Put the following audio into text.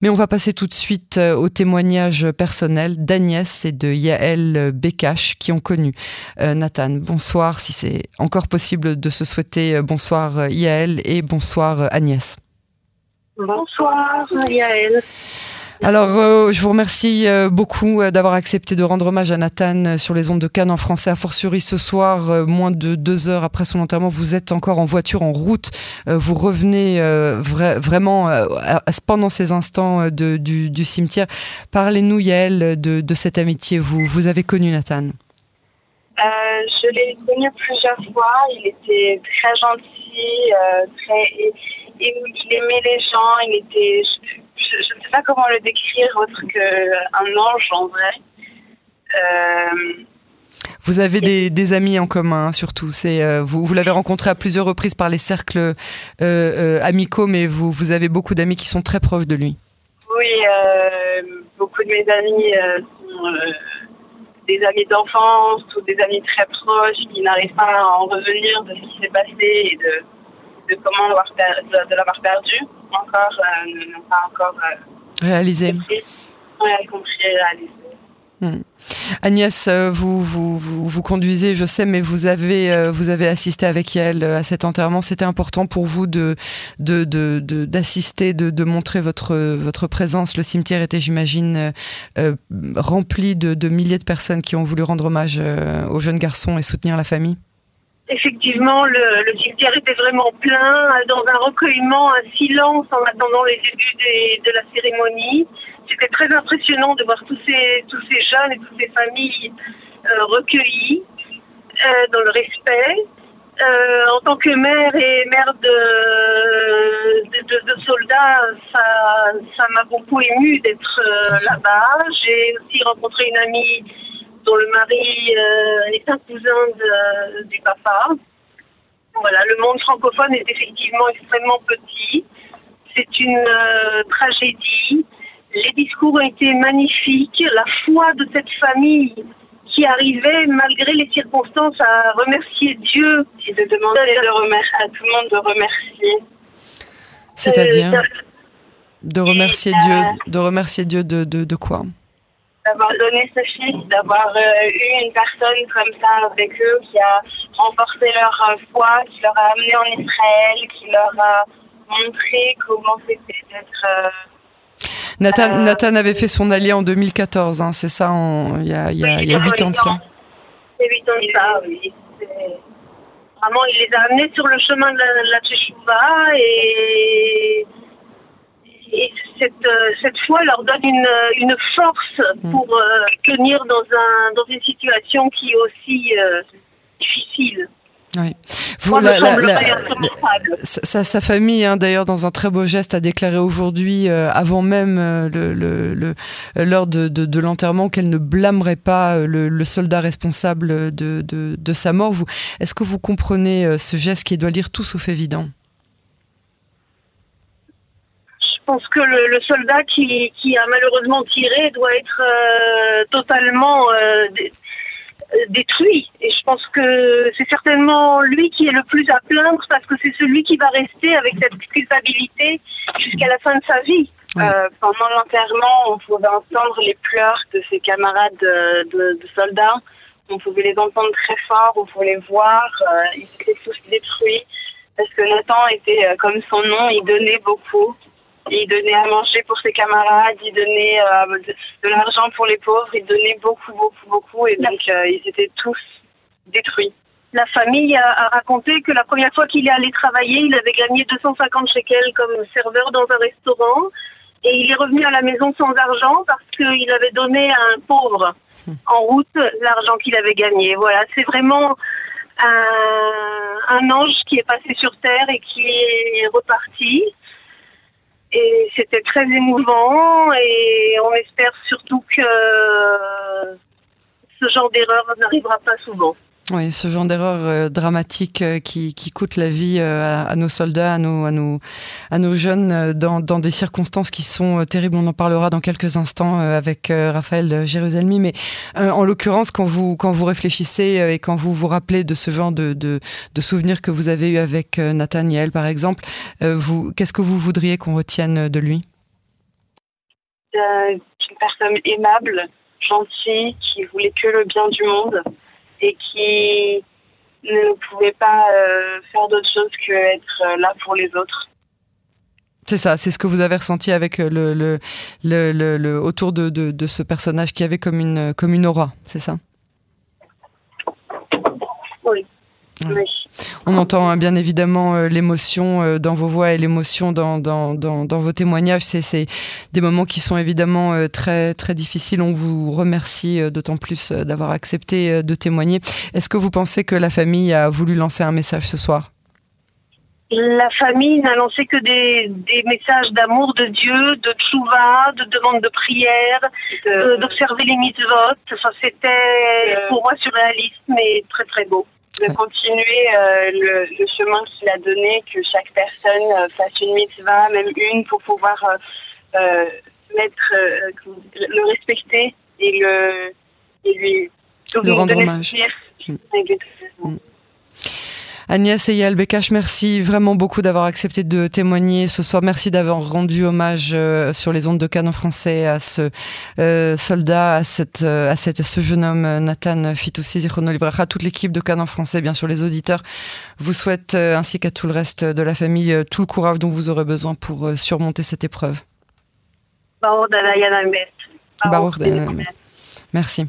Mais on va passer tout de suite euh, au témoignage personnel d'Agnès et de Yael Bekash qui ont connu euh, Nathan. Bonsoir, si c'est encore possible de se souhaiter euh, bonsoir Yael et bonsoir Agnès. Bonsoir Yael. Alors, euh, je vous remercie euh, beaucoup euh, d'avoir accepté de rendre hommage à Nathan sur les ondes de Cannes en français. A fortiori, ce soir, moins de deux heures après son enterrement, vous êtes encore en voiture, en route. vous revenez vraiment pendant ces instants du, cimetière. Parlez-nous, Yael, de, cette amitié. Vous, vous avez connu Nathan? Je l'ai connu plusieurs fois. Il était très gentil, très, il aimait les gens. Il était sais pas comment le décrire autre qu'un ange en vrai. Euh, vous avez des, amis en commun, surtout. C'est euh, vous, vous l'avez rencontré à plusieurs reprises par les cercles euh, amicaux, mais vous, vous avez beaucoup d'amis qui sont très proches de lui. Oui, beaucoup de mes amis sont des amis d'enfance ou des amis très proches qui n'arrivent pas à en revenir de ce qui s'est passé et de, de comment l'avoir de, l'avoir perdu encore euh, n'ont pas encore euh, réalisé. compris réalisé. Hmm. Agnès, euh, vous, vous, vous, conduisez, je sais, mais vous avez, vous avez assisté avec elle à cet enterrement. C'était important pour vous de, d'assister, de, de, de, montrer votre, votre présence. Le cimetière était, j'imagine, rempli de, milliers de personnes qui ont voulu rendre hommage aux jeunes garçons et soutenir la famille effectivement, le, le, cimetière était vraiment plein, dans un recueillement, un silence en attendant les débuts de la cérémonie. C'était très impressionnant de voir tous ces, tous ces jeunes et toutes ces familles euh, recueillis euh, dans le respect. Euh, en tant que mère et mère de, de, de, soldats, ça, ça m'a beaucoup ému d'être là-bas. J'ai aussi rencontré une amie dont le mari euh, est un cousin du papa. Voilà, le monde francophone est effectivement extrêmement petit. C'est une euh, tragédie. Les discours ont été magnifiques. La foi de cette famille qui arrivait, malgré les circonstances, à remercier Dieu. Et de demander à tout le monde de remercier. C'est-à-dire euh, de remercier Dieu, de remercier Dieu de, de, de quoi? D'avoir donné ce fils, d'avoir euh, eu une personne comme ça avec eux qui a renforcé leur euh, foi, qui leur a amené en Israël, qui leur a montré comment c'était d'être. Euh, Nathan, Nathan, avait fait son allié en 2014, hein, c'est ça, il y a, y a, y a 8 ans de ça. C'est 8 ans de ça, oui. Vraiment, il les a amenés sur le chemin de la, de la et et cette, euh, cette foi leur donne une, une force mm. pour euh, tenir dans, un, dans une situation qui est aussi euh, difficile. Oui. Vous, la, sa, sa, famille, hein, d'ailleurs, dans un très beau geste, a déclaré aujourd'hui, avant même le, le, l'heure de, de, de l'enterrement, qu'elle ne blâmerait pas le, le soldat responsable de, de, de, sa mort. Est-ce que vous comprenez ce geste qui doit lire tout sauf évident? Pense que le, soldat qui, a malheureusement tiré doit être euh, totalement euh, détruit. Et je pense que c'est certainement lui qui est le plus à plaindre parce que c'est celui qui va rester avec cette culpabilité jusqu'à la fin de sa vie. Euh, pendant l'enterrement, on pouvait entendre les pleurs de ses camarades de, soldats. On pouvait les entendre très fort, on pouvait les voir. ils étaient tous détruits parce que Nathan était, comme son nom, il donnait beaucoup il donnait à manger pour ses camarades, il donnait euh, de, l'argent pour les pauvres, il donnait beaucoup, beaucoup, beaucoup, et donc euh, ils étaient tous détruits. La famille a, raconté que la première fois qu'il est allé travailler, il avait gagné 250 shekels comme serveur dans un restaurant, et il est revenu à la maison sans argent parce qu'il avait donné à un pauvre en route l'argent qu'il avait gagné. Voilà, c'est vraiment un, un ange qui est passé sur terre et qui est reparti. Et c'était très émouvant et on espère surtout que ce genre d'erreur n'arrivera pas souvent. Oui, ce genre d'erreur euh, dramatique euh, qui, coûte la vie euh, à, nos soldats, à nos, à nos, jeunes, dans, des circonstances qui sont terribles. On en parlera dans quelques instants avec Raphaël Jérusalemi. Mais en l'occurrence, quand vous, quand vous réfléchissez et quand vous vous rappelez de ce genre de, souvenirs que vous avez eu avec Nathaniel, par exemple, qu'est-ce que vous voudriez qu'on retienne de lui? Une personne aimable, gentille, qui voulait que le bien du monde et qui ne pouvait pas faire d'autre chose que être là pour les autres. C'est ça, c'est ce que vous avez ressenti avec le, le, le, le autour de, de, de, ce personnage qui avait comme une, comme une aura, c'est ça? Oui. On entend hein, bien évidemment euh, l'émotion euh, dans vos voix et l'émotion dans, dans, dans, dans, vos témoignages. C'est des moments qui sont évidemment euh, très, très difficiles. On vous remercie d'autant plus d'avoir accepté de témoigner. Est-ce que vous pensez que la famille a voulu lancer un message ce soir? La famille n'a lancé que des, des messages d'amour de Dieu, de tchouva, de demande de prière, d'observer les mitzvot. Ça, c'était pour moi surréaliste, mais très très beau de continuer euh, le, le, chemin qu'il a donné, que chaque personne euh, fasse une mitzvah, même une, pour pouvoir euh, mettre, le respecter et le et lui le rendre hommage. Mm. Agnès Eyal Bekash, merci vraiment beaucoup d'avoir accepté de témoigner ce soir. Merci d'avoir rendu hommage euh, sur les ondes de Cannes en français à ce euh, soldat, à, cette, euh, à, cette, ce jeune homme, Nathan Fitoussi à toute l'équipe de Cannes en français, bien sûr les auditeurs, vous souhaite, ainsi qu'à tout le reste de la famille, tout le courage dont vous aurez besoin pour surmonter cette épreuve. Merci.